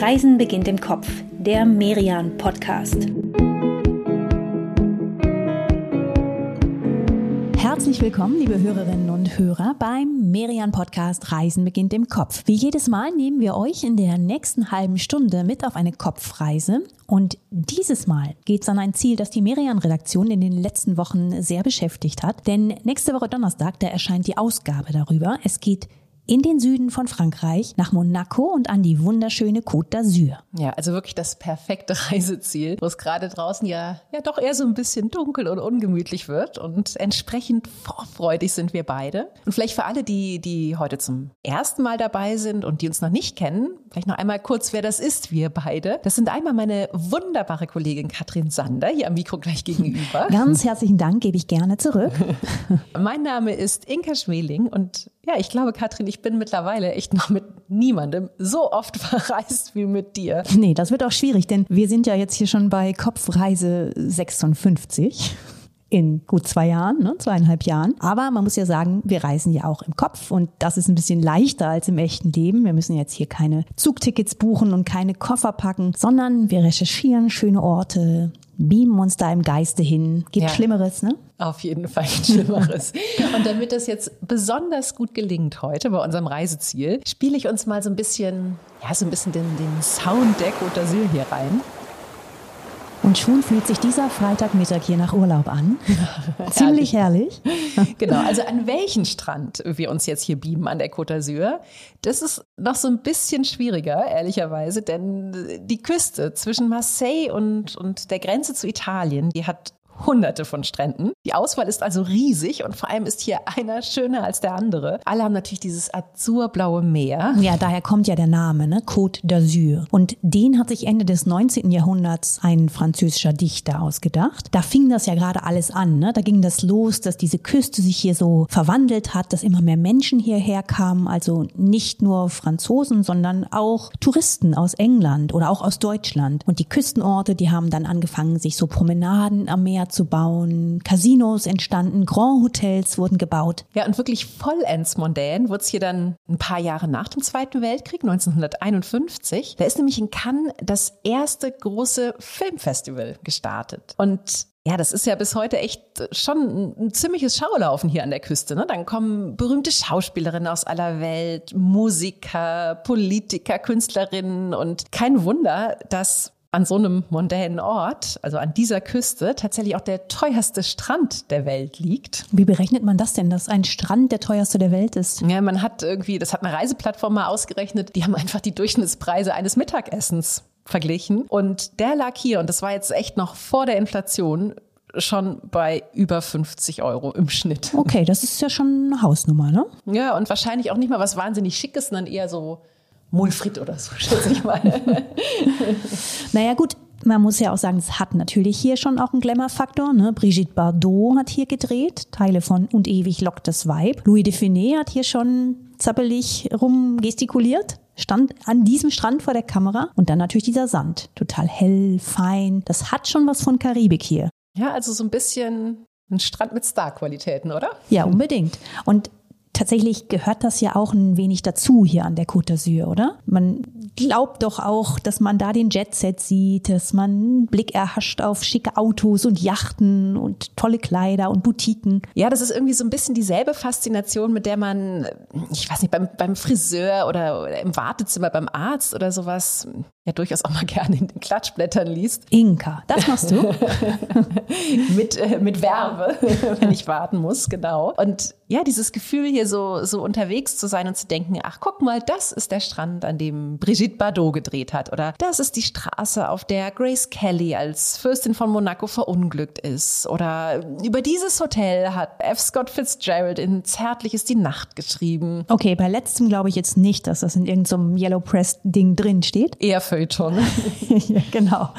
Reisen beginnt im Kopf, der Merian Podcast. Herzlich willkommen, liebe Hörerinnen und Hörer, beim Merian Podcast Reisen beginnt im Kopf. Wie jedes Mal nehmen wir euch in der nächsten halben Stunde mit auf eine Kopfreise. Und dieses Mal geht es an ein Ziel, das die Merian-Redaktion in den letzten Wochen sehr beschäftigt hat. Denn nächste Woche Donnerstag, da erscheint die Ausgabe darüber. Es geht in den Süden von Frankreich, nach Monaco und an die wunderschöne Côte d'Azur. Ja, also wirklich das perfekte Reiseziel, wo es gerade draußen ja, ja doch eher so ein bisschen dunkel und ungemütlich wird und entsprechend vorfreudig sind wir beide. Und vielleicht für alle, die, die heute zum ersten Mal dabei sind und die uns noch nicht kennen, vielleicht noch einmal kurz, wer das ist, wir beide. Das sind einmal meine wunderbare Kollegin Katrin Sander, hier am Mikro gleich gegenüber. Ganz herzlichen Dank, gebe ich gerne zurück. mein Name ist Inka Schmeling und ja, ich glaube, Katrin, ich bin mittlerweile echt noch mit niemandem so oft verreist wie mit dir. Nee, das wird auch schwierig, denn wir sind ja jetzt hier schon bei Kopfreise 56 in gut zwei Jahren, ne, zweieinhalb Jahren. Aber man muss ja sagen, wir reisen ja auch im Kopf und das ist ein bisschen leichter als im echten Leben. Wir müssen jetzt hier keine Zugtickets buchen und keine Koffer packen, sondern wir recherchieren schöne Orte, beamen uns da im Geiste hin. Gibt ja. Schlimmeres, ne? Auf jeden Fall Schlimmeres. Und damit das jetzt besonders gut gelingt heute bei unserem Reiseziel, spiele ich uns mal so ein bisschen, ja, so ein bisschen den, den Sound der Côte d'Azur hier rein. Und schon fühlt sich dieser Freitagmittag hier nach Urlaub an. Ziemlich herrlich. genau, also an welchen Strand wir uns jetzt hier beamen an der Côte d'Azur, das ist noch so ein bisschen schwieriger, ehrlicherweise, denn die Küste zwischen Marseille und, und der Grenze zu Italien, die hat hunderte von Stränden. Die Auswahl ist also riesig und vor allem ist hier einer schöner als der andere. Alle haben natürlich dieses azurblaue Meer. Ja, daher kommt ja der Name, ne? Côte d'Azur. Und den hat sich Ende des 19. Jahrhunderts ein französischer Dichter ausgedacht. Da fing das ja gerade alles an, ne? Da ging das los, dass diese Küste sich hier so verwandelt hat, dass immer mehr Menschen hierher kamen, also nicht nur Franzosen, sondern auch Touristen aus England oder auch aus Deutschland. Und die Küstenorte, die haben dann angefangen, sich so Promenaden am Meer zu bauen. Casinos entstanden, Grand Hotels wurden gebaut. Ja, und wirklich vollends mondän wurde es hier dann ein paar Jahre nach dem Zweiten Weltkrieg, 1951. Da ist nämlich in Cannes das erste große Filmfestival gestartet. Und ja, das ist ja bis heute echt schon ein ziemliches Schaulaufen hier an der Küste. Ne? Dann kommen berühmte Schauspielerinnen aus aller Welt, Musiker, Politiker, Künstlerinnen und kein Wunder, dass an so einem mondänen Ort, also an dieser Küste, tatsächlich auch der teuerste Strand der Welt liegt. Wie berechnet man das denn, dass ein Strand der teuerste der Welt ist? Ja, man hat irgendwie, das hat eine Reiseplattform mal ausgerechnet, die haben einfach die Durchschnittspreise eines Mittagessens verglichen. Und der lag hier, und das war jetzt echt noch vor der Inflation, schon bei über 50 Euro im Schnitt. Okay, das ist ja schon eine Hausnummer, ne? Ja, und wahrscheinlich auch nicht mal was wahnsinnig Schickes, sondern eher so Mulfrit oder so, schätze ich mal. naja, gut. Man muss ja auch sagen, es hat natürlich hier schon auch einen Glamour-Faktor. Ne? Brigitte Bardot hat hier gedreht, Teile von Und ewig lockt das Weib. Louis de Funès hat hier schon zappelig rumgestikuliert stand an diesem Strand vor der Kamera und dann natürlich dieser Sand. Total hell, fein. Das hat schon was von Karibik hier. Ja, also so ein bisschen ein Strand mit Star-Qualitäten, oder? Ja, unbedingt. Und tatsächlich gehört das ja auch ein wenig dazu hier an der Côte d'Azur, oder? Man glaubt doch auch, dass man da den Jetset sieht, dass man einen Blick erhascht auf schicke Autos und Yachten und tolle Kleider und Boutiquen. Ja, das ist irgendwie so ein bisschen dieselbe Faszination, mit der man, ich weiß nicht, beim, beim Friseur oder, oder im Wartezimmer beim Arzt oder sowas ja durchaus auch mal gerne in den Klatschblättern liest. Inka, das machst du? mit, äh, mit Werbe, wenn ich warten muss, genau. Und ja, dieses Gefühl hier so, so unterwegs zu sein und zu denken, ach guck mal, das ist der Strand, an dem Brigitte Bardot gedreht hat. Oder das ist die Straße, auf der Grace Kelly als Fürstin von Monaco verunglückt ist. Oder über dieses Hotel hat F. Scott Fitzgerald in Zärtlich ist die Nacht geschrieben. Okay, bei letztem glaube ich jetzt nicht, dass das in irgendeinem so Yellow Press Ding drin steht. Eher Feuilleton. ja, genau.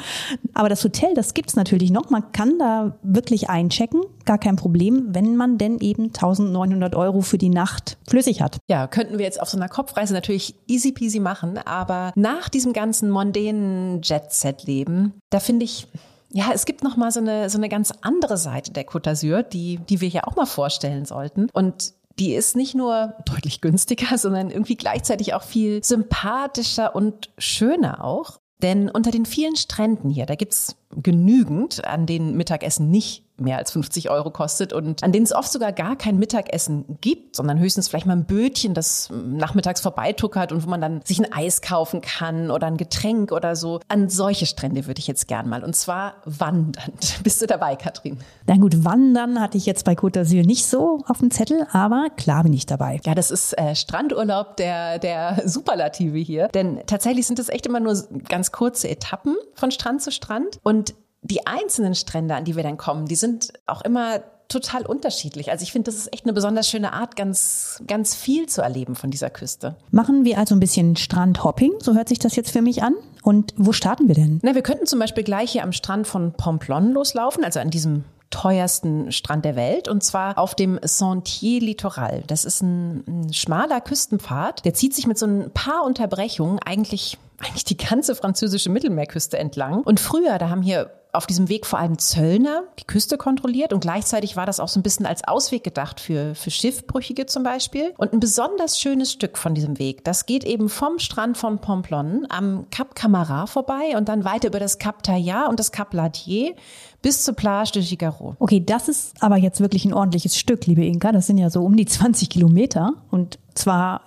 Aber das Hotel, das gibt's natürlich noch. Man kann da wirklich einchecken, gar kein Problem, wenn man denn eben 1900 Euro für die Nacht flüssig hat. Ja, könnten wir jetzt auf so einer Kopfreise natürlich easy peasy machen, aber nach diesem ganzen mondänen Jet-Set-Leben, da finde ich, ja, es gibt noch mal so eine so eine ganz andere Seite der Côte d'Azur, die die wir hier auch mal vorstellen sollten. Und die ist nicht nur deutlich günstiger, sondern irgendwie gleichzeitig auch viel sympathischer und schöner auch. Denn unter den vielen Stränden hier, da gibt's genügend, an denen Mittagessen nicht mehr als 50 Euro kostet und an denen es oft sogar gar kein Mittagessen gibt, sondern höchstens vielleicht mal ein Bötchen, das nachmittags vorbeituckert und wo man dann sich ein Eis kaufen kann oder ein Getränk oder so. An solche Strände würde ich jetzt gern mal und zwar wandernd. Bist du dabei, Katrin? Na gut, wandern hatte ich jetzt bei Côte d'Azur nicht so auf dem Zettel, aber klar bin ich dabei. Ja, das ist äh, Strandurlaub der, der Superlative hier, denn tatsächlich sind das echt immer nur ganz kurze Etappen von Strand zu Strand und die einzelnen Strände, an die wir dann kommen, die sind auch immer total unterschiedlich. Also ich finde, das ist echt eine besonders schöne Art, ganz, ganz viel zu erleben von dieser Küste. Machen wir also ein bisschen Strandhopping, so hört sich das jetzt für mich an. Und wo starten wir denn? Na, wir könnten zum Beispiel gleich hier am Strand von Pomplon loslaufen, also an diesem teuersten Strand der Welt und zwar auf dem Sentier Littoral. Das ist ein, ein, schmaler Küstenpfad, der zieht sich mit so ein paar Unterbrechungen eigentlich eigentlich die ganze französische Mittelmeerküste entlang. Und früher, da haben hier auf diesem Weg vor allem Zöllner die Küste kontrolliert und gleichzeitig war das auch so ein bisschen als Ausweg gedacht für, für Schiffbrüchige zum Beispiel. Und ein besonders schönes Stück von diesem Weg, das geht eben vom Strand von Pomplon am Cap Camara vorbei und dann weiter über das Cap Taillat und das Cap Ladier bis zur Plage de Gigaro. Okay, das ist aber jetzt wirklich ein ordentliches Stück, liebe Inka. Das sind ja so um die 20 Kilometer und zwar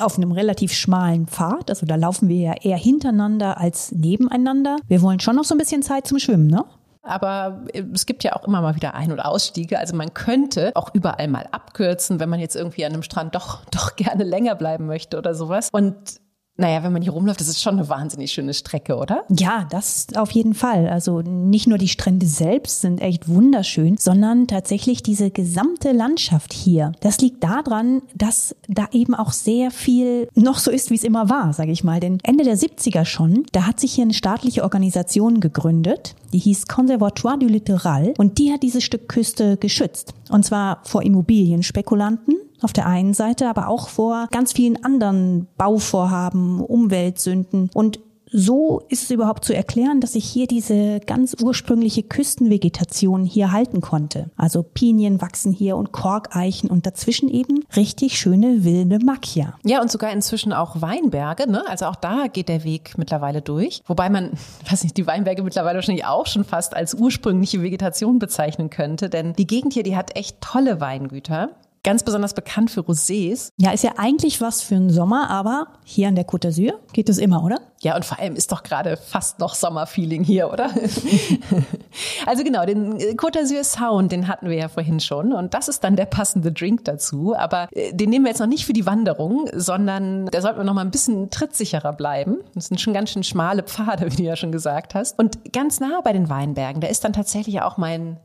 auf einem relativ schmalen Pfad. Also da laufen wir ja eher hintereinander als nebeneinander. Wir wollen schon noch so ein bisschen Zeit zum Schwimmen, ne? Aber es gibt ja auch immer mal wieder Ein- und Ausstiege. Also man könnte auch überall mal abkürzen, wenn man jetzt irgendwie an einem Strand doch, doch gerne länger bleiben möchte oder sowas. Und naja, wenn man hier rumläuft, das ist schon eine wahnsinnig schöne Strecke, oder? Ja, das auf jeden Fall. Also nicht nur die Strände selbst sind echt wunderschön, sondern tatsächlich diese gesamte Landschaft hier. Das liegt daran, dass da eben auch sehr viel noch so ist, wie es immer war, sage ich mal. Denn Ende der 70er schon, da hat sich hier eine staatliche Organisation gegründet, die hieß Conservatoire du Littoral und die hat dieses Stück Küste geschützt. Und zwar vor Immobilienspekulanten auf der einen Seite, aber auch vor ganz vielen anderen Bauvorhaben, Umweltsünden und so ist es überhaupt zu erklären, dass sich hier diese ganz ursprüngliche Küstenvegetation hier halten konnte. Also Pinien wachsen hier und Korkeichen und dazwischen eben richtig schöne wilde Macchia. Ja, und sogar inzwischen auch Weinberge, ne? Also auch da geht der Weg mittlerweile durch. Wobei man, weiß nicht, die Weinberge mittlerweile wahrscheinlich auch schon fast als ursprüngliche Vegetation bezeichnen könnte, denn die Gegend hier, die hat echt tolle Weingüter ganz besonders bekannt für Rosés. Ja, ist ja eigentlich was für den Sommer, aber hier an der Côte d'Azur geht es immer, oder? Ja, und vor allem ist doch gerade fast noch Sommerfeeling hier, oder? also genau, den äh, Côte d'Azur Sound, den hatten wir ja vorhin schon und das ist dann der passende Drink dazu, aber äh, den nehmen wir jetzt noch nicht für die Wanderung, sondern da sollten wir noch mal ein bisschen trittsicherer bleiben. Das sind schon ganz schön schmale Pfade, wie du ja schon gesagt hast. Und ganz nah bei den Weinbergen, da ist dann tatsächlich auch mein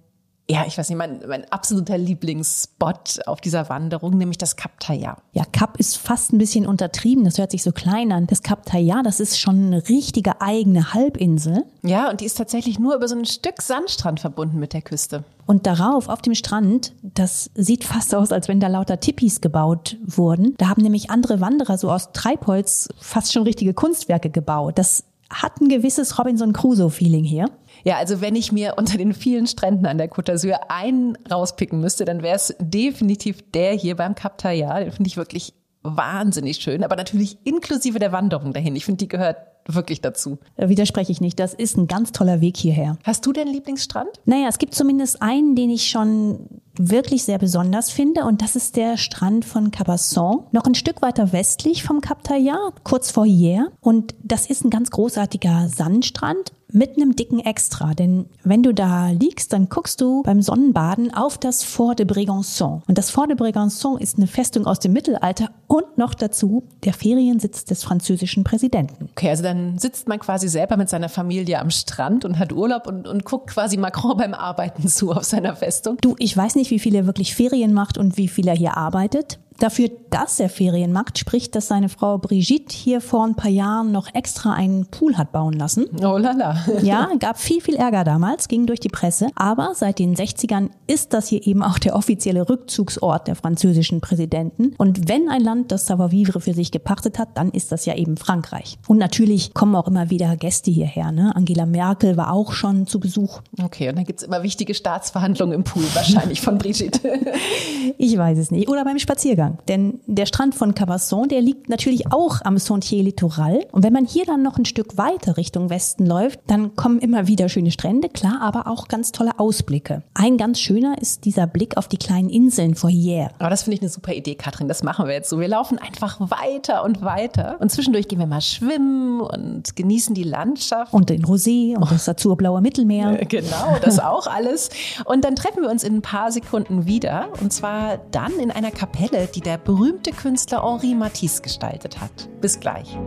ja, ich weiß nicht, mein, mein absoluter Lieblingsspot auf dieser Wanderung, nämlich das Kap Taya. Ja, Kap ist fast ein bisschen untertrieben, das hört sich so klein an. Das Kap Taya, das ist schon eine richtige eigene Halbinsel. Ja, und die ist tatsächlich nur über so ein Stück Sandstrand verbunden mit der Küste. Und darauf, auf dem Strand, das sieht fast aus, als wenn da lauter Tippis gebaut wurden. Da haben nämlich andere Wanderer so aus Treibholz fast schon richtige Kunstwerke gebaut. Das hat ein gewisses Robinson Crusoe-Feeling hier. Ja, also wenn ich mir unter den vielen Stränden an der Côte d'Azur einen rauspicken müsste, dann wäre es definitiv der hier beim Cap Taillat. Den finde ich wirklich wahnsinnig schön, aber natürlich inklusive der Wanderung dahin. Ich finde, die gehört wirklich dazu. Da widerspreche ich nicht. Das ist ein ganz toller Weg hierher. Hast du denn Lieblingsstrand? Naja, es gibt zumindest einen, den ich schon wirklich sehr besonders finde und das ist der Strand von Cabasson. Noch ein Stück weiter westlich vom Cap Taillat, kurz vor hier. Und das ist ein ganz großartiger Sandstrand mit einem dicken Extra. Denn wenn du da liegst, dann guckst du beim Sonnenbaden auf das Fort de Brégançon. Und das Fort de Brégançon ist eine Festung aus dem Mittelalter und noch dazu der Feriensitz des französischen Präsidenten. Okay, also dann sitzt man quasi selber mit seiner Familie am Strand und hat Urlaub und, und guckt quasi Macron beim Arbeiten zu auf seiner Festung. Du, ich weiß nicht, wie viel er wirklich Ferien macht und wie viel er hier arbeitet. Dafür, dass er Ferien macht, spricht, dass seine Frau Brigitte hier vor ein paar Jahren noch extra einen Pool hat bauen lassen. Oh lala. ja, gab viel, viel Ärger damals, ging durch die Presse. Aber seit den 60ern ist das hier eben auch der offizielle Rückzugsort der französischen Präsidenten. Und wenn ein Land das Savoir-vivre für sich gepachtet hat, dann ist das ja eben Frankreich. Und natürlich kommen auch immer wieder Gäste hierher. Ne? Angela Merkel war auch schon zu Besuch. Okay, und dann gibt's immer wichtige Staatsverhandlungen im Pool, wahrscheinlich von Brigitte. ich weiß es nicht. Oder beim Spaziergang. Denn der Strand von Cabasson, der liegt natürlich auch am Sentier Littoral. Und wenn man hier dann noch ein Stück weiter Richtung Westen läuft, dann kommen immer wieder schöne Strände, klar, aber auch ganz tolle Ausblicke. Ein ganz schöner ist dieser Blick auf die kleinen Inseln vor hier. Aber das finde ich eine super Idee, Katrin. Das machen wir jetzt so. Wir laufen einfach weiter und weiter. Und zwischendurch gehen wir mal schwimmen und genießen die Landschaft. Und den Rosé und das azurblaue Mittelmeer. Genau, das auch alles. Und dann treffen wir uns in ein paar Sekunden wieder. Und zwar dann in einer Kapelle, die der berühmte Künstler Henri Matisse gestaltet hat. Bis gleich.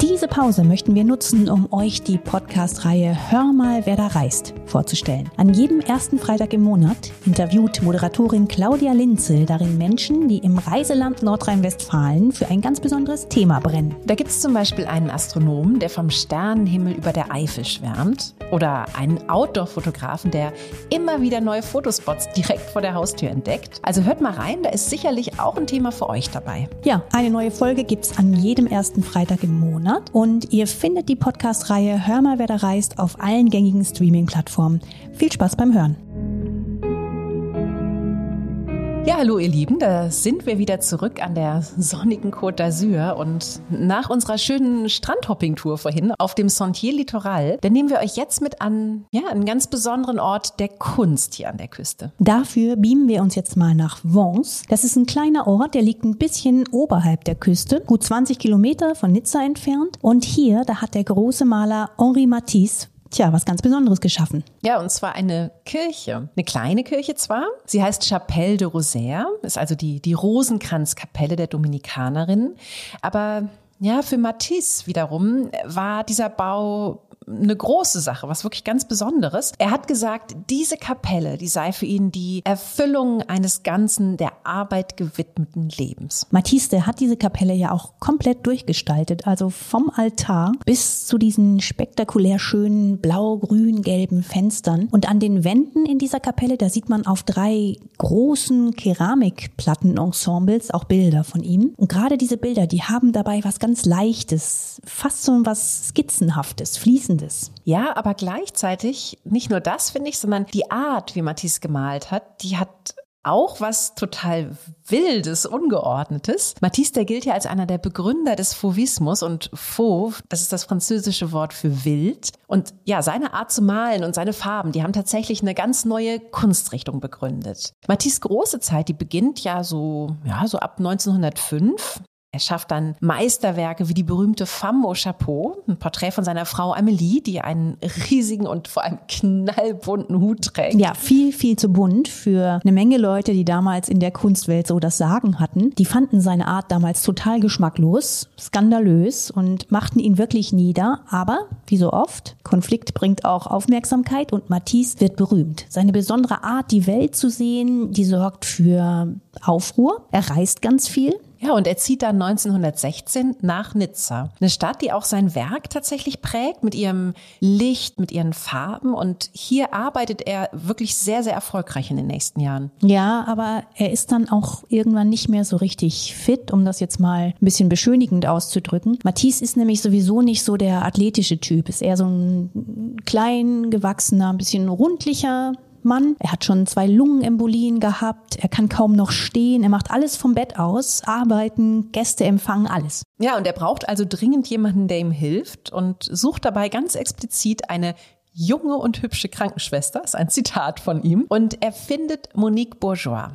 Diese Pause möchten wir nutzen, um euch die Podcast-Reihe Hör mal, wer da reist vorzustellen. An jedem ersten Freitag im Monat interviewt Moderatorin Claudia Linzel darin Menschen, die im Reiseland Nordrhein-Westfalen für ein ganz besonderes Thema brennen. Da gibt es zum Beispiel einen Astronomen, der vom Sternenhimmel über der Eifel schwärmt. Oder einen Outdoor-Fotografen, der immer wieder neue Fotospots direkt vor der Haustür entdeckt. Also hört mal rein, da ist sicherlich auch ein Thema für euch dabei. Ja, eine neue Folge gibt es an jedem ersten Freitag im Monat. Monat und ihr findet die Podcast-Reihe Hör mal, wer da reist auf allen gängigen Streaming-Plattformen. Viel Spaß beim Hören. Ja, hallo ihr Lieben, da sind wir wieder zurück an der sonnigen Côte d'Azur und nach unserer schönen Strandhopping-Tour vorhin auf dem Sentier Littoral, da nehmen wir euch jetzt mit an ja, einen ganz besonderen Ort der Kunst hier an der Küste. Dafür beamen wir uns jetzt mal nach Vence. Das ist ein kleiner Ort, der liegt ein bisschen oberhalb der Küste, gut 20 Kilometer von Nizza entfernt und hier, da hat der große Maler Henri Matisse tja, was ganz Besonderes geschaffen. Ja, und zwar eine Kirche. Eine kleine Kirche zwar. Sie heißt Chapelle de Rosaire, ist also die, die Rosenkranzkapelle der Dominikanerinnen. Aber ja, für Matisse wiederum war dieser Bau eine große Sache, was wirklich ganz Besonderes. Er hat gesagt, diese Kapelle, die sei für ihn die Erfüllung eines ganzen der Arbeit gewidmeten Lebens. Matisse, hat diese Kapelle ja auch komplett durchgestaltet, also vom Altar bis zu diesen spektakulär schönen blau-grün-gelben Fenstern. Und an den Wänden in dieser Kapelle, da sieht man auf drei großen Keramikplattenensembles auch Bilder von ihm. Und gerade diese Bilder, die haben dabei was ganz Leichtes, fast so was Skizzenhaftes, fließendes Spannendes. Ja, aber gleichzeitig nicht nur das, finde ich, sondern die Art, wie Matisse gemalt hat, die hat auch was total Wildes, Ungeordnetes. Matisse, der gilt ja als einer der Begründer des Fauvismus und Fauve, das ist das französische Wort für wild. Und ja, seine Art zu malen und seine Farben, die haben tatsächlich eine ganz neue Kunstrichtung begründet. Matisse große Zeit, die beginnt ja so, ja, so ab 1905. Er schafft dann Meisterwerke wie die berühmte Femme au Chapeau, ein Porträt von seiner Frau Amelie, die einen riesigen und vor allem knallbunten Hut trägt. Ja, viel, viel zu bunt für eine Menge Leute, die damals in der Kunstwelt so das Sagen hatten. Die fanden seine Art damals total geschmacklos, skandalös und machten ihn wirklich nieder. Aber, wie so oft, Konflikt bringt auch Aufmerksamkeit und Matisse wird berühmt. Seine besondere Art, die Welt zu sehen, die sorgt für Aufruhr. Er reist ganz viel. Ja, und er zieht dann 1916 nach Nizza. Eine Stadt, die auch sein Werk tatsächlich prägt mit ihrem Licht, mit ihren Farben. Und hier arbeitet er wirklich sehr, sehr erfolgreich in den nächsten Jahren. Ja, aber er ist dann auch irgendwann nicht mehr so richtig fit, um das jetzt mal ein bisschen beschönigend auszudrücken. Matisse ist nämlich sowieso nicht so der athletische Typ, ist eher so ein klein gewachsener, ein bisschen rundlicher Mann. Er hat schon zwei Lungenembolien gehabt. Er kann kaum noch stehen. Er macht alles vom Bett aus. Arbeiten, Gäste empfangen, alles. Ja, und er braucht also dringend jemanden, der ihm hilft und sucht dabei ganz explizit eine junge und hübsche Krankenschwester. Das ist ein Zitat von ihm. Und er findet Monique Bourgeois.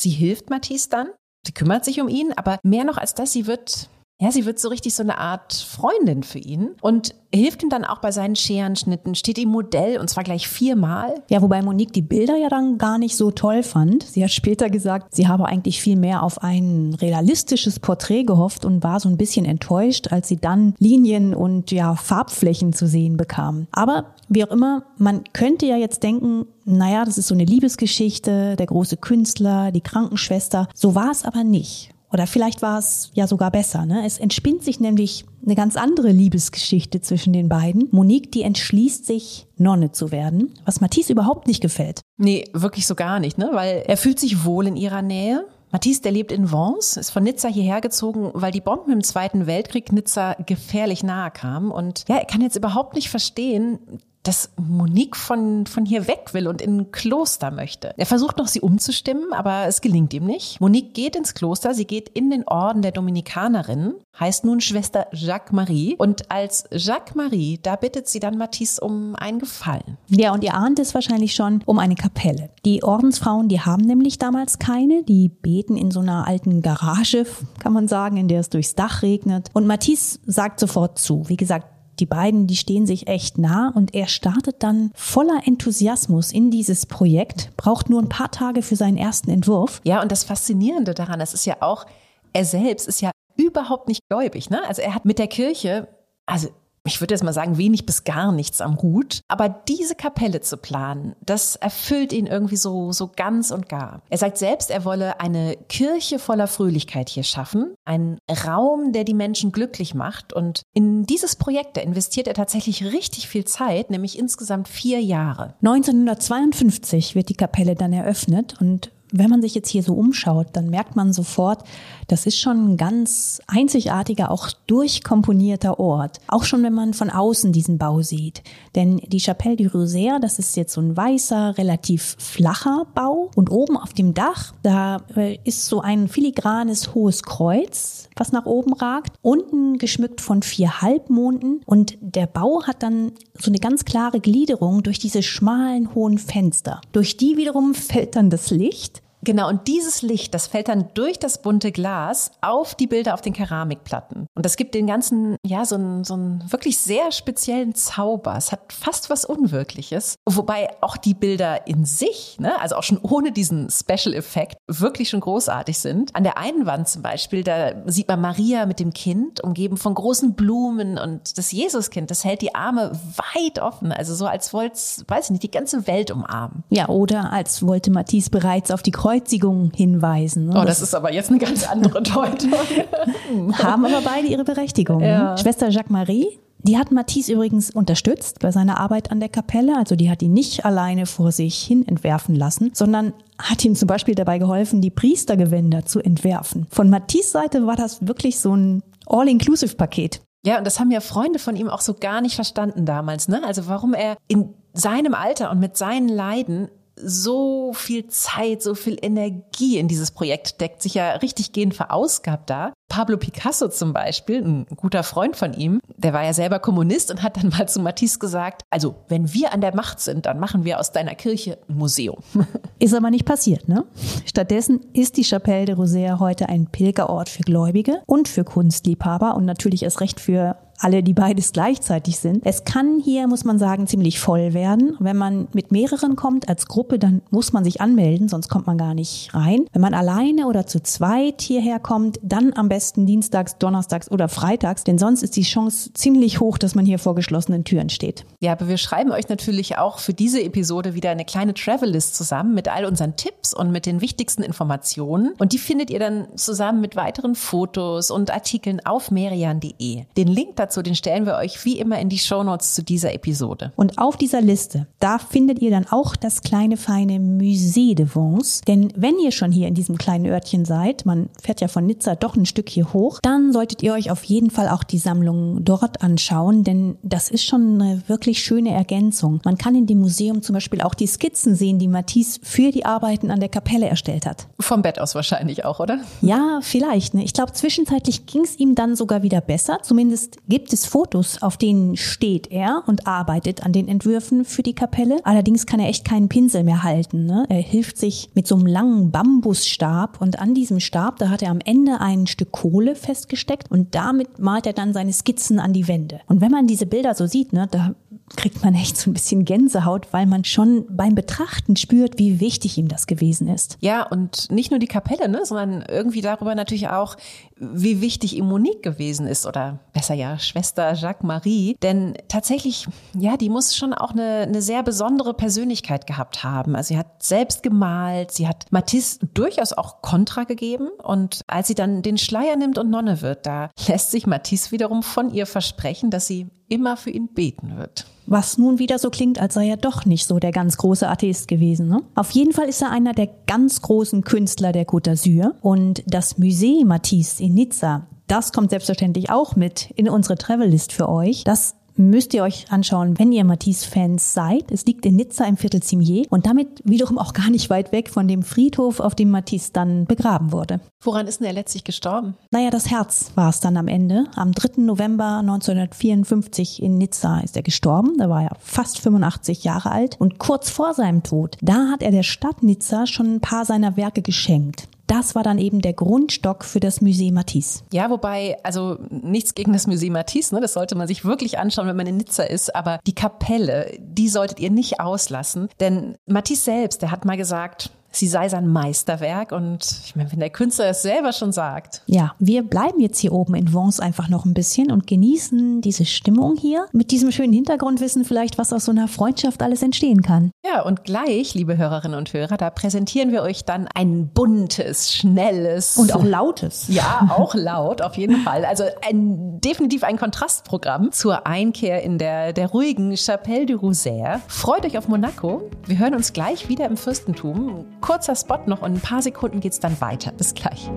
Sie hilft Matisse dann. Sie kümmert sich um ihn, aber mehr noch als das, sie wird Ja, sie wird so richtig so eine Art Freundin für ihn und hilft ihm dann auch bei seinen Scherenschnitten, steht ihm Modell und zwar gleich viermal. Ja, wobei Monique die Bilder ja dann gar nicht so toll fand. Sie hat später gesagt, sie habe eigentlich viel mehr auf ein realistisches Porträt gehofft und war so ein bisschen enttäuscht, als sie dann Linien und ja Farbflächen zu sehen bekam. Aber wie auch immer, man könnte ja jetzt denken, naja, das ist so eine Liebesgeschichte, der große Künstler, die Krankenschwester. So war es aber nicht. Oder vielleicht war es ja sogar besser. Ne? Es entspinnt sich nämlich eine ganz andere Liebesgeschichte zwischen den beiden. Monique, die entschließt sich, Nonne zu werden, was Matisse überhaupt nicht gefällt. Nee, wirklich so gar nicht, ne? weil er fühlt sich wohl in ihrer Nähe. Matisse, der lebt in Vence, ist von Nizza hierher gezogen, weil die Bomben im Zweiten Weltkrieg Nizza gefährlich nahe kamen. Und ja, er kann jetzt überhaupt nicht verstehen, dass Monique von, von hier weg will und in ein Kloster möchte. Er versucht noch, sie umzustimmen, aber es gelingt ihm nicht. Monique geht ins Kloster, sie geht in den Orden der Dominikanerinnen, heißt nun Schwester Jacques Marie. Und als Jacques Marie, da bittet sie dann Matisse um einen Gefallen. Ja, und ihr ahnt es wahrscheinlich schon um eine Kapelle. Die Ordensfrauen, die haben nämlich damals keine. Die beten in so einer alten Garage, kann man sagen, in der es durchs Dach regnet. Und Matisse sagt sofort zu. Wie gesagt, die beiden, die stehen sich echt nah und er startet dann voller Enthusiasmus in dieses Projekt, braucht nur ein paar Tage für seinen ersten Entwurf. Ja, und das Faszinierende daran, das ist ja auch, er selbst ist ja überhaupt nicht gläubig. Ne? Also er hat mit der Kirche, also ich würde jetzt mal sagen, wenig bis gar nichts am Hut. Aber diese Kapelle zu planen, das erfüllt ihn irgendwie so, so ganz und gar. Er sagt selbst, er wolle eine Kirche voller Fröhlichkeit hier schaffen. Einen Raum, der die Menschen glücklich macht. Und in dieses Projekt, da investiert er tatsächlich richtig viel Zeit, nämlich insgesamt vier Jahre. 1952 wird die Kapelle dann eröffnet und wenn man sich jetzt hier so umschaut, dann merkt man sofort, das ist schon ein ganz einzigartiger, auch durchkomponierter Ort. Auch schon, wenn man von außen diesen Bau sieht. Denn die Chapelle du Rosaire, das ist jetzt so ein weißer, relativ flacher Bau. Und oben auf dem Dach, da äh, ist so ein filigranes hohes Kreuz, was nach oben ragt. Unten geschmückt von vier Halbmonden. Und der Bau hat dann so eine ganz klare Gliederung durch diese schmalen, hohen Fenster. Durch die wiederum fällt dann das Licht Genau, und dieses Licht, das fällt dann durch das bunte Glas auf die Bilder auf den Keramikplatten. Und das gibt den ganzen, ja, so einen, so wirklich sehr speziellen Zauber. Es hat fast was Unwirkliches. Wobei auch die Bilder in sich, ne, also auch schon ohne diesen Special-Effekt, wirklich schon großartig sind. An der einen Wand zum Beispiel, da sieht man Maria mit dem Kind, umgeben von großen Blumen und das Jesuskind, das hält die Arme weit offen. Also so als wollte es, weiß ich nicht, die ganze Welt umarmen. Ja, oder als wollte Matisse bereits auf die Kreuz Kreuzigung hinweisen. Ne? Oh, das, das, ist aber jetzt eine ganz andere Deutung. haben aber beide ihre Berechtigung. Ne? Ja. Schwester Jacques Marie, die hat Matisse übrigens unterstützt bei seiner Arbeit an der Kapelle. Also die hat ihn nicht alleine vor sich hin entwerfen lassen, sondern hat ihm zum Beispiel dabei geholfen, die Priestergewänder zu entwerfen. Von Matisse Seite war das wirklich so ein All-Inclusive-Paket. Ja, und das haben ja Freunde von ihm auch so gar nicht verstanden damals, ne? Also warum er in seinem Alter und mit seinen Leiden so viel Zeit, so viel Energie in dieses Projekt steckt, sich ja richtig gehend verausgabt da. Pablo Picasso zum Beispiel, ein guter Freund von ihm, der war ja selber Kommunist und hat dann mal zu Matisse gesagt, also wenn wir an der Macht sind, dann machen wir aus deiner Kirche ein Museum. Ist aber nicht passiert, ne? Stattdessen ist die Chapelle de Rosère heute ein Pilgerort für Gläubige und für Kunstliebhaber und natürlich erst recht für alle, die beides gleichzeitig sind. Es kann hier, muss man sagen, ziemlich voll werden. Wenn man mit mehreren kommt als Gruppe, dann muss man sich anmelden, sonst kommt man gar nicht rein. Wenn man alleine oder zu zweit hierher kommt, dann am besten dienstags, donnerstags oder freitags, denn sonst ist die Chance ziemlich hoch, dass man hier vor geschlossenen Türen steht. Ja, aber wir schreiben euch natürlich auch für diese Episode wieder eine kleine Travel-List zusammen mit all unseren Tipps und mit den wichtigsten Informationen. Und die findet ihr dann zusammen mit weiteren Fotos und Artikeln auf merian.de. Den Link dazu dazu, den stellen wir euch wie immer in die Shownotes zu dieser Episode. Und auf dieser Liste, da findet ihr dann auch das kleine feine Musée de Vence. Denn wenn ihr schon hier in diesem kleinen Örtchen seid, man fährt ja von Nizza doch ein Stück hier hoch, dann solltet ihr euch auf jeden Fall auch die Sammlung dort anschauen, denn das ist schon eine wirklich schöne Ergänzung. Man kann in dem Museum zum Beispiel auch die Skizzen sehen, die Matisse für die Arbeiten an der Kapelle erstellt hat. Vom Bett aus wahrscheinlich auch, oder? Ja, vielleicht. Ne? Ich glaube, zwischenzeitlich ging es ihm dann sogar wieder besser. Zumindest gibt gibt es Fotos, auf denen steht er und arbeitet an den Entwürfen für die Kapelle. Allerdings kann er echt keinen Pinsel mehr halten. Ne? Er hilft sich mit so einem langen Bambusstab und an diesem Stab, da hat er am Ende ein Stück Kohle festgesteckt und damit malt er dann seine Skizzen an die Wände. Und wenn man diese Bilder so sieht, ne, da kriegt man echt so ein bisschen Gänsehaut, weil man schon beim Betrachten spürt, wie wichtig ihm das gewesen ist. Ja, und nicht nur die Kapelle, ne, sondern irgendwie darüber natürlich auch, wie wichtig ihm Monique gewesen ist oder besser ja Schwester Jacques Marie. Denn tatsächlich, ja, die muss schon auch eine, eine sehr besondere Persönlichkeit gehabt haben. Also sie hat selbst gemalt, sie hat Matisse durchaus auch Kontra gegeben und als sie dann den Schleier nimmt und Nonne wird, da lässt sich Matisse wiederum von ihr versprechen, dass sie immer für ihn beten wird. Was nun wieder so klingt, als sei er doch nicht so der ganz große Atheist gewesen. Ne? Auf jeden Fall ist er einer der ganz großen Künstler der Côte d'Azur. Und das Musée Matisse in Nizza, das kommt selbstverständlich auch mit in unsere Travel-List für euch. Das müsst ihr euch anschauen, wenn ihr Matisse-Fans seid. Es liegt in Nizza im Viertel Cimier und damit wiederum auch gar nicht weit weg von dem Friedhof, auf dem Matisse dann begraben wurde. Woran ist denn er letztlich gestorben? Naja, das Herz war es dann am Ende. Am 3. November 1954 in Nizza ist er gestorben. Da war er fast 85 Jahre alt. Und kurz vor seinem Tod, da hat er der Stadt Nizza schon ein paar seiner Werke geschenkt das war dann eben der Grundstock für das Musée Matisse. Ja, wobei, also nichts gegen das Musée Matisse, ne? das sollte man sich wirklich anschauen, wenn man in Nizza ist, aber die Kapelle, die solltet ihr nicht auslassen, denn Matisse selbst, der hat mal gesagt, sie sei sein Meisterwerk. Und ich meine, wenn der Künstler es selber schon sagt. Ja, wir bleiben jetzt hier oben in Vence einfach noch ein bisschen und genießen diese Stimmung hier mit diesem schönen Hintergrundwissen vielleicht, was aus so einer Freundschaft alles entstehen kann. Ja, und gleich, liebe Hörerinnen und Hörer, da präsentieren wir euch dann ein buntes, schnelles. Und auch lautes. Ja, auch laut, auf jeden Fall. Also ein, definitiv ein Kontrastprogramm zur Einkehr in der, der ruhigen Chapelle du Rosaire. Freut euch auf Monaco. Wir hören uns gleich wieder im Fürstentum kurzer Spot noch und ein paar Sekunden geht es dann weiter. Bis gleich.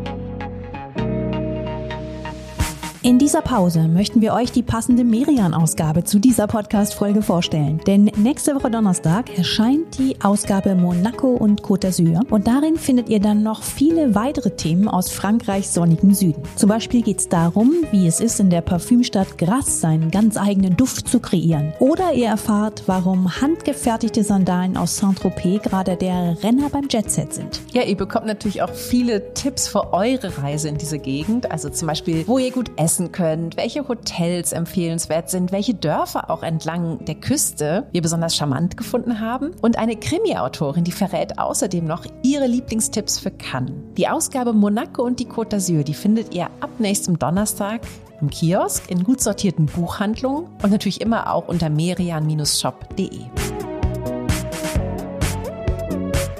In dieser Pause möchten wir euch die passende Merian-Ausgabe zu dieser Podcast-Folge vorstellen. Denn nächste Woche Donnerstag erscheint die Ausgabe Monaco und Côte d'Azur und darin findet ihr dann noch viele weitere Themen aus Frankreichs sonnigem Süden. Zum Beispiel geht es darum, wie es ist, in der Parfümstadt Grasse seinen ganz eigenen Duft zu kreieren. Oder ihr erfahrt, warum handgefertigte Sandalen aus Saint-Tropez gerade der Renner beim Jetset sind. Ja, ihr bekommt natürlich auch viele Tipps für eure Reise in diese Gegend. Also zum Beispiel, wo ihr gut essen essen könnt, welche Hotels empfehlenswert sind, welche Dörfer auch entlang der Küste wir besonders charmant gefunden haben. Und eine Krimi-Autorin, die verrät außerdem noch ihre Lieblingstipps für Cannes. Die Ausgabe Monaco und die Côte d'Azur, die findet ihr ab nächstem Donnerstag im Kiosk, in gut sortierten Buchhandlungen und natürlich immer auch unter merian-shop.de.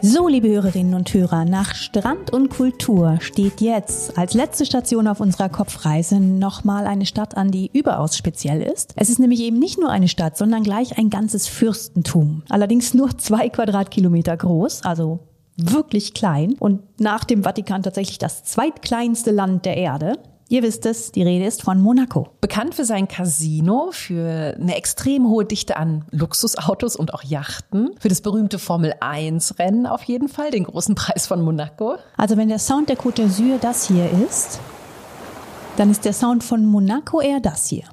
So, liebe Hörerinnen und Hörer, nach Strand und Kultur steht jetzt als letzte Station auf unserer Kopfreise nochmal eine Stadt an, die überaus speziell ist. Es ist nämlich eben nicht nur eine Stadt, sondern gleich ein ganzes Fürstentum. Allerdings nur zwei Quadratkilometer groß, also wirklich klein und nach dem Vatikan tatsächlich das zweitkleinste Land der Erde. Ihr wisst es, die Rede ist von Monaco. Bekannt für sein Casino, für eine extrem hohe Dichte an Luxusautos und auch Yachten, für das berühmte Formel 1 Rennen auf jeden Fall, den großen Preis von Monaco. Also wenn der Sound der Côte d'Azur das hier ist, dann ist der Sound von Monaco eher das hier.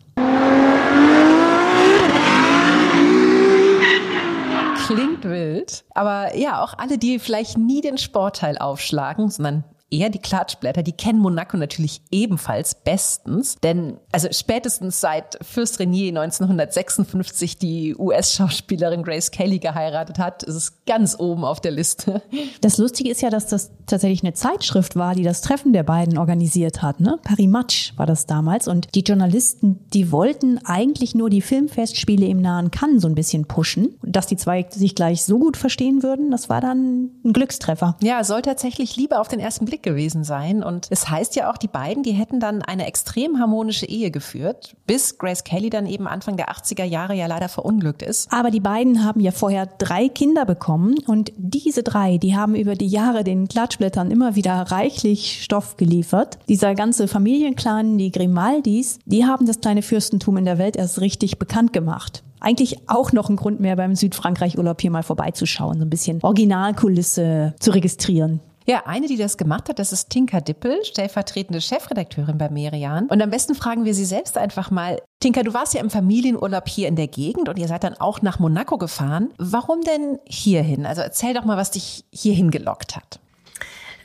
Klingt wild, aber ja, auch alle, die vielleicht nie den Sportteil aufschlagen, sondern eher die Klatschblätter, die kennen Monaco natürlich ebenfalls bestens, denn also spätestens seit Fürst Renier 1956 die US-Schauspielerin Grace Kelly geheiratet hat, ist es ganz oben auf der Liste. Das Lustige ist ja, dass das tatsächlich eine Zeitschrift war, die das Treffen der beiden organisiert hat. Ne? Paris Match war das damals und die Journalisten, die wollten eigentlich nur die Filmfestspiele im nahen Cannes so ein bisschen pushen. Dass die zwei sich gleich so gut verstehen würden, das war dann ein Glückstreffer. Ja, soll tatsächlich Liebe auf den ersten Blick gewesen sein. Und es heißt ja auch, die beiden, die hätten dann eine extrem harmonische Ehe geführt, bis Grace Kelly dann eben Anfang der 80er Jahre ja leider verunglückt ist. Aber die beiden haben ja vorher drei Kinder bekommen und diese drei, die haben über die Jahre den Klatschblättern immer wieder reichlich Stoff geliefert. Dieser ganze Familienclan, die Grimaldis, die haben das kleine Fürstentum in der Welt erst richtig bekannt gemacht eigentlich auch noch ein Grund mehr beim Südfrankreich-Urlaub hier mal vorbeizuschauen, so ein bisschen Originalkulisse zu registrieren. Ja, eine, die das gemacht hat, das ist Tinka Dippel, stellvertretende Chefredakteurin bei Merian. Und am besten fragen wir sie selbst einfach mal. Tinka, du warst ja im Familienurlaub hier in der Gegend und ihr seid dann auch nach Monaco gefahren. Warum denn hierhin? Also erzähl doch mal, was dich hierhin gelockt hat.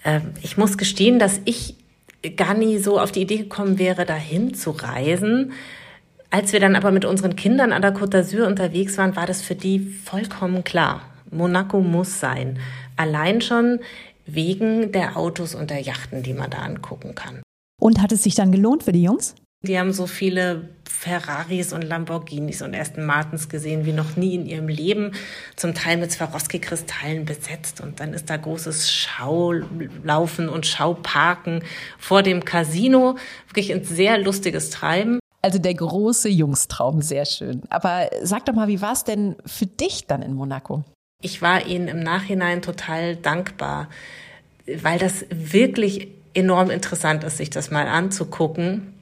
Ähm, ich muss gestehen, dass ich gar nie so auf die Idee gekommen wäre, dahin zu reisen. Als wir dann aber mit unseren Kindern an der Côte d'Azur unterwegs waren, war das für die vollkommen klar. Monaco muss sein. Allein schon wegen der Autos und der Yachten, die man da angucken kann. Und hat es sich dann gelohnt für die Jungs? Die haben so viele Ferraris und Lamborghinis und Aston Martins gesehen wie noch nie in ihrem Leben, zum Teil mit Swarovski-Kristallen besetzt. Und dann ist da großes Schaulaufen und Schauparken vor dem Casino. Wirklich ein sehr lustiges Treiben. Also der große Jungstraum, sehr schön. Aber sag doch mal, wie war es denn für dich dann in Monaco? Ich war ihnen im Nachhinein total dankbar, weil das wirklich enorm interessant ist, sich das mal anzugucken.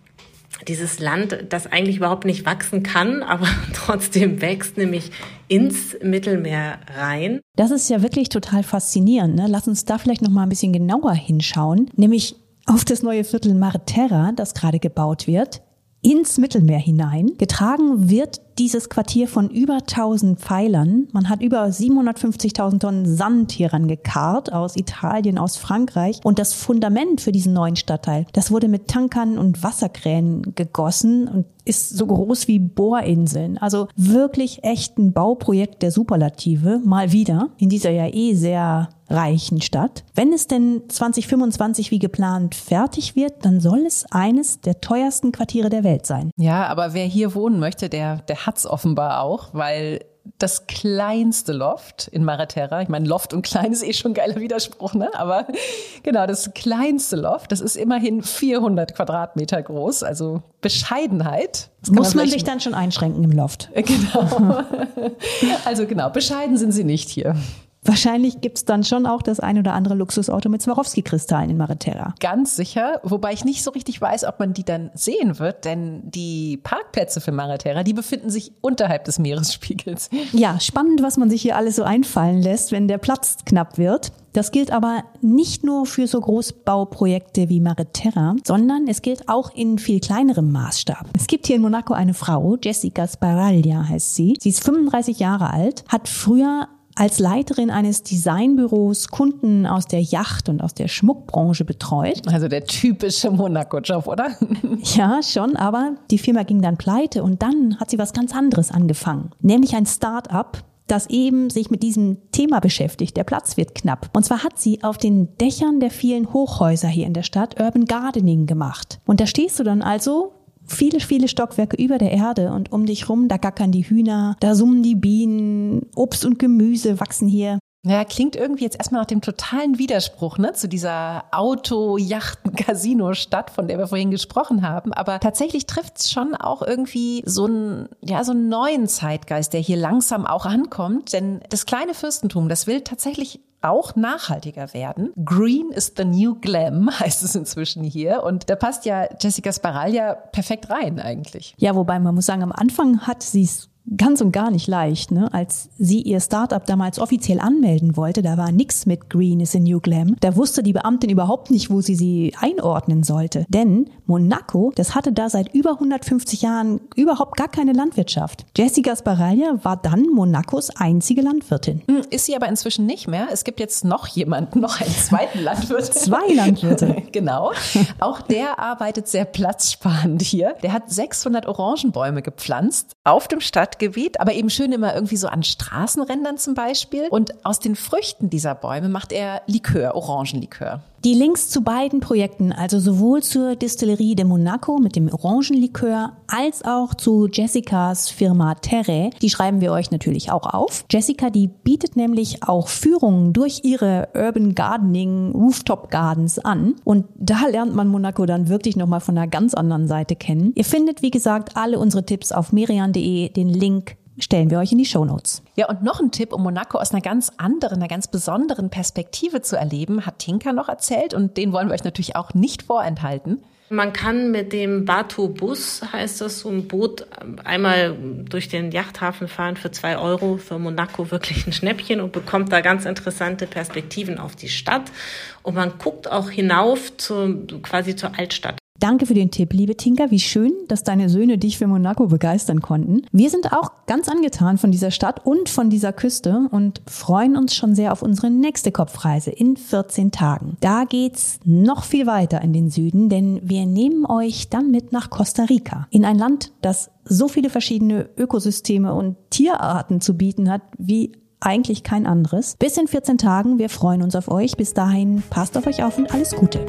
Dieses Land, das eigentlich überhaupt nicht wachsen kann, aber trotzdem wächst, nämlich ins Mittelmeer rein. Das ist ja wirklich total faszinierend. Ne? Lass uns da vielleicht noch mal ein bisschen genauer hinschauen, nämlich auf das neue Viertel Marterra, das gerade gebaut wird ins Mittelmeer hinein. Getragen wird dieses Quartier von über 1000 Pfeilern. Man hat über 750.000 Tonnen Sand hier rangekarrt aus Italien, aus Frankreich. Und das Fundament für diesen neuen Stadtteil, das wurde mit Tankern und Wasserkränen gegossen und ist so groß wie Bohrinseln. Also wirklich echt ein Bauprojekt der Superlative. Mal wieder in dieser ja eh sehr reichen Stadt. Wenn es denn 2025 wie geplant fertig wird, dann soll es eines der teuersten Quartiere der Welt sein. Ja, aber wer hier wohnen möchte, der, der hat's offenbar auch, weil das kleinste Loft in Maraterra. Ich meine, Loft und klein ist eh schon ein geiler Widerspruch, ne? Aber genau, das kleinste Loft, das ist immerhin 400 Quadratmeter groß, also Bescheidenheit. Muss man, man sich dann schon einschränken im Loft. Genau. also genau, bescheiden sind sie nicht hier. Wahrscheinlich gibt's dann schon auch das ein oder andere Luxusauto mit Swarovski-Kristallen in Mariterra. Ganz sicher, wobei ich nicht so richtig weiß, ob man die dann sehen wird, denn die Parkplätze für Mariterra, die befinden sich unterhalb des Meeresspiegels. Ja, spannend, was man sich hier alles so einfallen lässt, wenn der Platz knapp wird. Das gilt aber nicht nur für so Großbauprojekte wie Mariterra, sondern es gilt auch in viel kleinerem Maßstab. Es gibt hier in Monaco eine Frau, Jessica Sparaglia heißt sie. Sie ist 35 Jahre alt, hat früher als Leiterin eines Designbüros Kunden aus der Yacht- und aus der Schmuckbranche betreut. Also der typische Monaco-Job, oder? ja, schon, aber die Firma ging dann pleite und dann hat sie was ganz anderes angefangen, nämlich ein Start-up, das eben sich mit diesem Thema beschäftigt. Der Platz wird knapp. Und zwar hat sie auf den Dächern der vielen Hochhäuser hier in der Stadt Urban Gardening gemacht. Und da stehst du dann also viele, viele Stockwerke über der Erde und um dich rum, da gackern die Hühner, da summen die Bienen, Obst und Gemüse wachsen hier. Ja, klingt irgendwie jetzt erstmal nach dem totalen Widerspruch ne, zu dieser Auto-, Yachten-, Casino-Stadt, von der wir vorhin gesprochen haben. Aber tatsächlich trifft es schon auch irgendwie so einen, ja, so einen neuen Zeitgeist, der hier langsam auch ankommt. Denn das kleine Fürstentum, das will tatsächlich auch nachhaltiger werden. Green is the new glam, heißt es inzwischen hier. Und da passt ja Jessica Sparaglia perfekt rein eigentlich. Ja, wobei man muss sagen, am Anfang hat sie es ganz und gar nicht leicht. Ne? Als sie ihr Startup damals offiziell anmelden wollte, da war nix mit Green is a New Glam. Da wusste die Beamtin überhaupt nicht, wo sie sie einordnen sollte. Denn Monaco, das hatte da seit über 150 Jahren überhaupt gar keine Landwirtschaft. Jessica Sparaglia war dann Monacos einzige Landwirtin. Hm, ist sie aber inzwischen nicht mehr. Es gibt jetzt noch jemanden, noch einen zweiten Landwirt. Zwei Landwirte. genau. Auch der arbeitet sehr platzsparend hier. Der hat 600 Orangenbäume gepflanzt auf dem Stadt Stadtgebiet, aber eben schön immer irgendwie so an Straßenrändern zum Beispiel. Und aus den Früchten dieser Bäume macht er Likör, Orangenlikör. Die Links zu beiden Projekten, also sowohl zur Distillerie de Monaco mit dem Orangenlikör als auch zu Jessicas Firma Terre, die schreiben wir euch natürlich auch auf. Jessica, die bietet nämlich auch Führungen durch ihre Urban Gardening Rooftop Gardens an und da lernt man Monaco dann wirklich nochmal von einer ganz anderen Seite kennen. Ihr findet, wie gesagt, alle unsere Tipps auf merian.de, den Link stellen wir euch in die Show Notes. Ja, und noch ein Tipp, um Monaco aus einer ganz anderen, einer ganz besonderen Perspektive zu erleben, hat Tinka noch erzählt und den wollen wir euch natürlich auch nicht vorenthalten. Man kann mit dem Bateau-Bus, heißt das, so ein Boot einmal durch den Yachthafen fahren für zwei Euro. Für Monaco wirklich ein Schnäppchen und bekommt da ganz interessante Perspektiven auf die Stadt. Und man guckt auch hinauf zu, quasi zur Altstadt. Danke für den Tipp, liebe Tinka. Wie schön, dass deine Söhne dich für Monaco begeistern konnten. Wir sind auch ganz angetan von dieser Stadt und von dieser Küste und freuen uns schon sehr auf unsere nächste Kopfreise in 14 Tagen. Da geht's noch viel weiter in den Süden, denn wir nehmen euch dann mit nach Costa Rica. In ein Land, das so viele verschiedene Ökosysteme und Tierarten zu bieten hat, wie eigentlich kein anderes. Bis in 14 Tagen. Wir freuen uns auf euch. Bis dahin, passt auf euch auf und alles Gute.